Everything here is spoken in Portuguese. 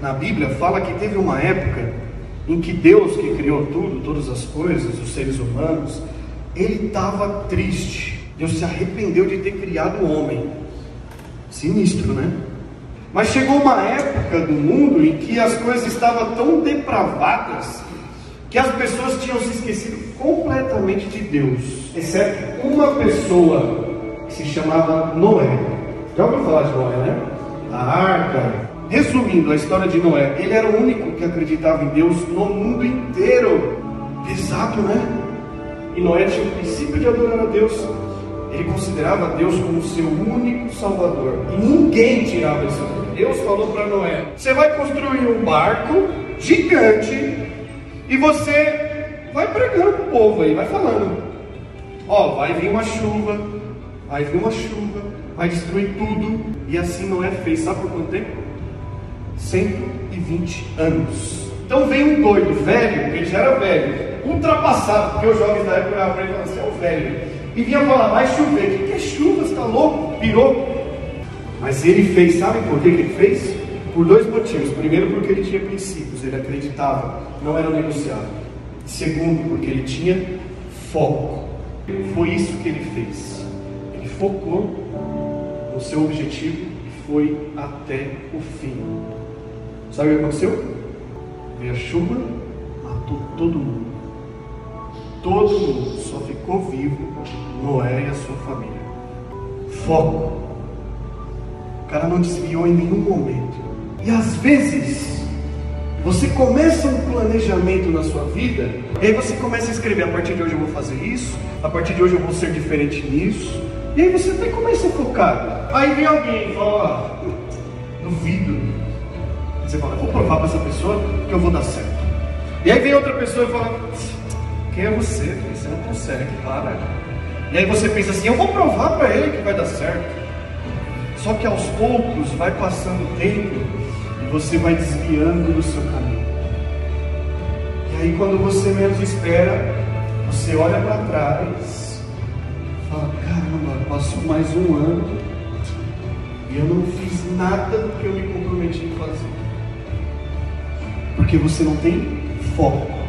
na Bíblia fala que teve uma época em que Deus, que criou tudo, todas as coisas, os seres humanos, ele estava triste. Deus se arrependeu de ter criado o homem. Sinistro, né? Mas chegou uma época do mundo em que as coisas estavam tão depravadas que as pessoas tinham se esquecido completamente de Deus, exceto uma pessoa que se chamava Noé. Já ouviu falar de Noé, né? A arca. Resumindo a história de Noé, ele era o único que acreditava em Deus no mundo inteiro. Pesado, né? E Noé tinha o princípio de adorar a Deus. Ele considerava Deus como seu único salvador. E ninguém tirava isso. Deus falou para Noé: Você vai construir um barco gigante e você vai pregando o povo aí, vai falando. Ó, vai vir uma chuva, vai vir uma chuva, vai destruir tudo. E assim Noé fez, sabe por quanto tempo? 120 anos. Então vem um doido, velho, ele já era velho, ultrapassado, porque os jovens da época olhavam para ele e falavam assim, é o velho. E vinha falar, vai chover. O que, que é chuva? Você está louco? Pirou. Mas ele fez, sabe por que, que ele fez? Por dois motivos. Primeiro, porque ele tinha princípios, ele acreditava, não era negociável. Segundo, porque ele tinha foco. Foi isso que ele fez. Ele focou no seu objetivo e foi até o fim. Sabe o que aconteceu? Veio a chuva, matou todo mundo. Todo mundo só ficou vivo Noé e a sua família. Foco. O cara não desviou em nenhum momento. E às vezes, você começa um planejamento na sua vida, e aí você começa a escrever: a partir de hoje eu vou fazer isso, a partir de hoje eu vou ser diferente nisso. E aí você até começa a focar. Aí vem alguém e fala: duvido. Você fala: vou provar para essa pessoa que eu vou dar certo. E aí vem outra pessoa e fala: quem é você? Você não consegue, para. E aí você pensa assim: eu vou provar para ele que vai dar certo. Só que aos poucos vai passando o tempo e você vai desviando do seu caminho. E aí quando você menos espera, você olha para trás, fala: caramba, passou mais um ano e eu não fiz nada do que eu me comprometi em fazer. Porque você não tem foco.